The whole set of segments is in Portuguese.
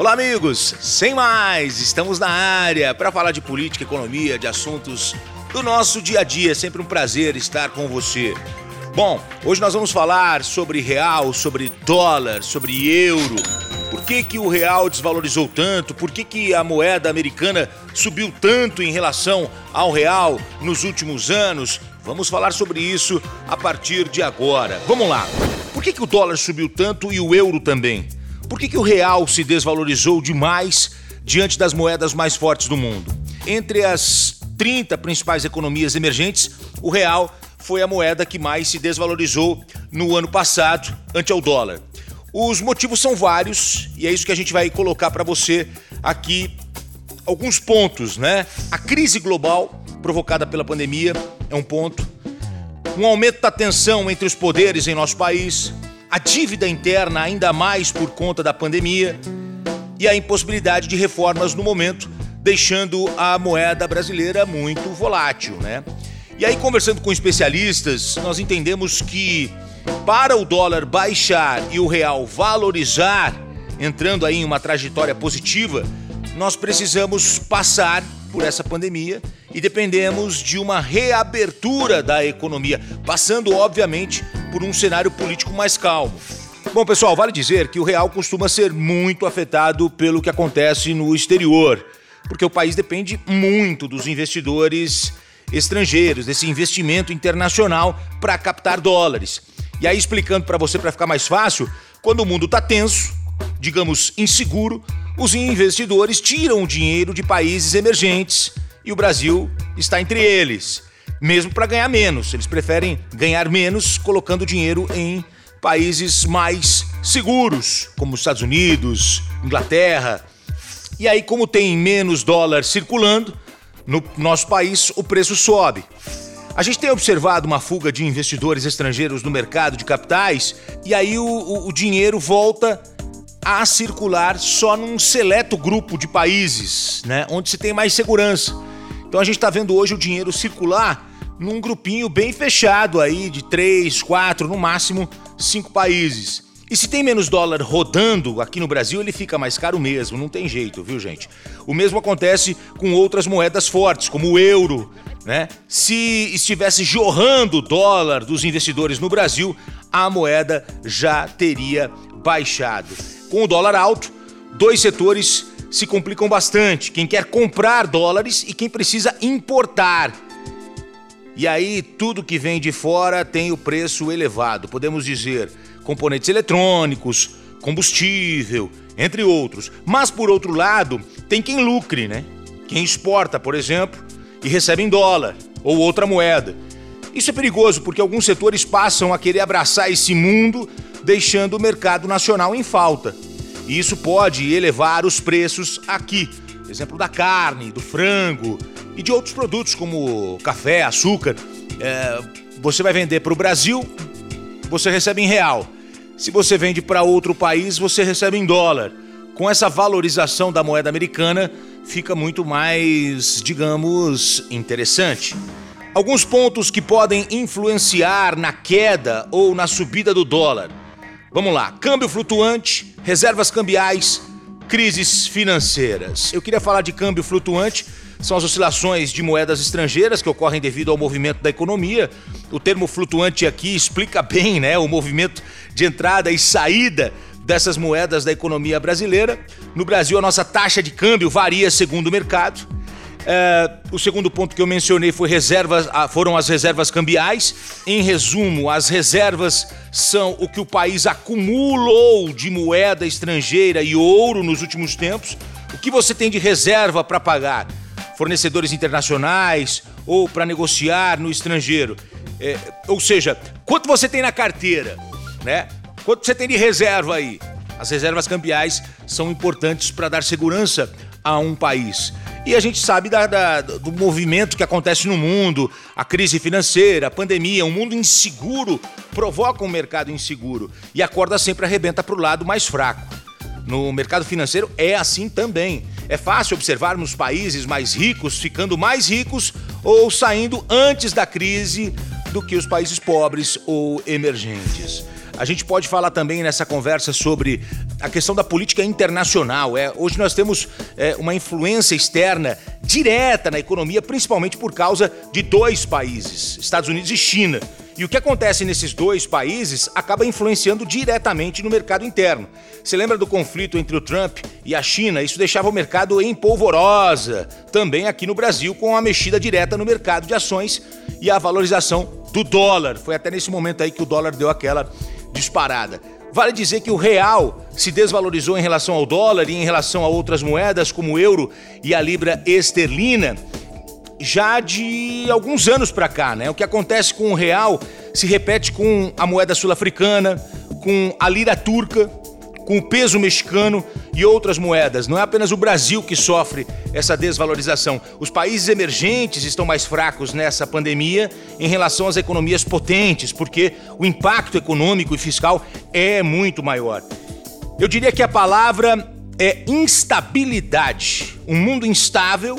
Olá, amigos! Sem mais, estamos na área para falar de política, economia, de assuntos do nosso dia a dia. É sempre um prazer estar com você. Bom, hoje nós vamos falar sobre real, sobre dólar, sobre euro. Por que, que o real desvalorizou tanto? Por que, que a moeda americana subiu tanto em relação ao real nos últimos anos? Vamos falar sobre isso a partir de agora. Vamos lá. Por que, que o dólar subiu tanto e o euro também? Por que, que o real se desvalorizou demais diante das moedas mais fortes do mundo? Entre as 30 principais economias emergentes, o real foi a moeda que mais se desvalorizou no ano passado ante ao dólar. Os motivos são vários e é isso que a gente vai colocar para você aqui alguns pontos, né? A crise global provocada pela pandemia é um ponto. Um aumento da tensão entre os poderes em nosso país, a dívida interna ainda mais por conta da pandemia e a impossibilidade de reformas no momento, deixando a moeda brasileira muito volátil, né? E aí, conversando com especialistas, nós entendemos que para o dólar baixar e o real valorizar, entrando aí em uma trajetória positiva, nós precisamos passar por essa pandemia e dependemos de uma reabertura da economia, passando, obviamente, por um cenário político mais calmo. Bom, pessoal, vale dizer que o real costuma ser muito afetado pelo que acontece no exterior, porque o país depende muito dos investidores estrangeiros, desse investimento internacional para captar dólares. E aí, explicando para você para ficar mais fácil, quando o mundo está tenso, digamos inseguro, os investidores tiram o dinheiro de países emergentes e o Brasil está entre eles, mesmo para ganhar menos. Eles preferem ganhar menos colocando dinheiro em países mais seguros, como os Estados Unidos, Inglaterra. E aí, como tem menos dólar circulando no nosso país, o preço sobe. A gente tem observado uma fuga de investidores estrangeiros no mercado de capitais e aí o, o, o dinheiro volta a circular só num seleto grupo de países, né, onde se tem mais segurança. Então a gente está vendo hoje o dinheiro circular num grupinho bem fechado aí de três, quatro, no máximo cinco países. E se tem menos dólar rodando aqui no Brasil, ele fica mais caro mesmo, não tem jeito, viu, gente? O mesmo acontece com outras moedas fortes, como o euro, né? Se estivesse jorrando dólar dos investidores no Brasil, a moeda já teria baixado. Com o dólar alto, dois setores se complicam bastante: quem quer comprar dólares e quem precisa importar. E aí, tudo que vem de fora tem o preço elevado. Podemos dizer componentes eletrônicos, combustível, entre outros. Mas, por outro lado, tem quem lucre, né? Quem exporta, por exemplo, e recebe em dólar ou outra moeda. Isso é perigoso porque alguns setores passam a querer abraçar esse mundo deixando o mercado nacional em falta. E isso pode elevar os preços aqui. Exemplo da carne, do frango e de outros produtos como café, açúcar. É, você vai vender para o Brasil, você recebe em real. Se você vende para outro país, você recebe em dólar. Com essa valorização da moeda americana, fica muito mais, digamos, interessante. Alguns pontos que podem influenciar na queda ou na subida do dólar. Vamos lá: câmbio flutuante, reservas cambiais, crises financeiras. Eu queria falar de câmbio flutuante. São as oscilações de moedas estrangeiras que ocorrem devido ao movimento da economia. O termo flutuante aqui explica bem, né, o movimento de entrada e saída dessas moedas da economia brasileira. No Brasil, a nossa taxa de câmbio varia segundo o mercado. É, o segundo ponto que eu mencionei foi reservas, ah, foram as reservas cambiais. Em resumo, as reservas são o que o país acumulou de moeda estrangeira e ouro nos últimos tempos. O que você tem de reserva para pagar? Fornecedores internacionais ou para negociar no estrangeiro? É, ou seja, quanto você tem na carteira, né? Quanto você tem de reserva aí? As reservas cambiais são importantes para dar segurança a um país. E a gente sabe da, da, do movimento que acontece no mundo, a crise financeira, a pandemia, um mundo inseguro provoca um mercado inseguro e a corda sempre arrebenta para o lado mais fraco. No mercado financeiro é assim também. É fácil observarmos países mais ricos ficando mais ricos ou saindo antes da crise do que os países pobres ou emergentes. a gente pode falar também nessa conversa sobre a questão da política internacional. É, hoje nós temos é, uma influência externa direta na economia, principalmente por causa de dois países, Estados Unidos e China. E o que acontece nesses dois países acaba influenciando diretamente no mercado interno. Você lembra do conflito entre o Trump e a China? Isso deixava o mercado em polvorosa. Também aqui no Brasil, com a mexida direta no mercado de ações e a valorização do dólar. Foi até nesse momento aí que o dólar deu aquela disparada. Vale dizer que o real se desvalorizou em relação ao dólar e em relação a outras moedas, como o euro e a libra esterlina já de alguns anos para cá, né? O que acontece com o real se repete com a moeda sul-africana, com a lira turca, com o peso mexicano e outras moedas. Não é apenas o Brasil que sofre essa desvalorização. Os países emergentes estão mais fracos nessa pandemia em relação às economias potentes, porque o impacto econômico e fiscal é muito maior. Eu diria que a palavra é instabilidade. Um mundo instável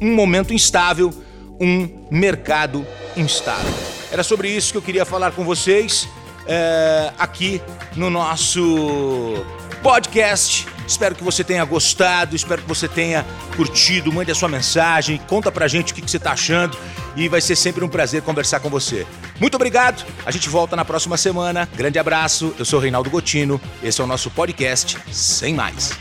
um momento instável, um mercado instável. Era sobre isso que eu queria falar com vocês é, aqui no nosso podcast. Espero que você tenha gostado, espero que você tenha curtido. Mande a sua mensagem, conta pra gente o que, que você tá achando e vai ser sempre um prazer conversar com você. Muito obrigado, a gente volta na próxima semana. Grande abraço, eu sou Reinaldo Gotino, esse é o nosso podcast Sem Mais.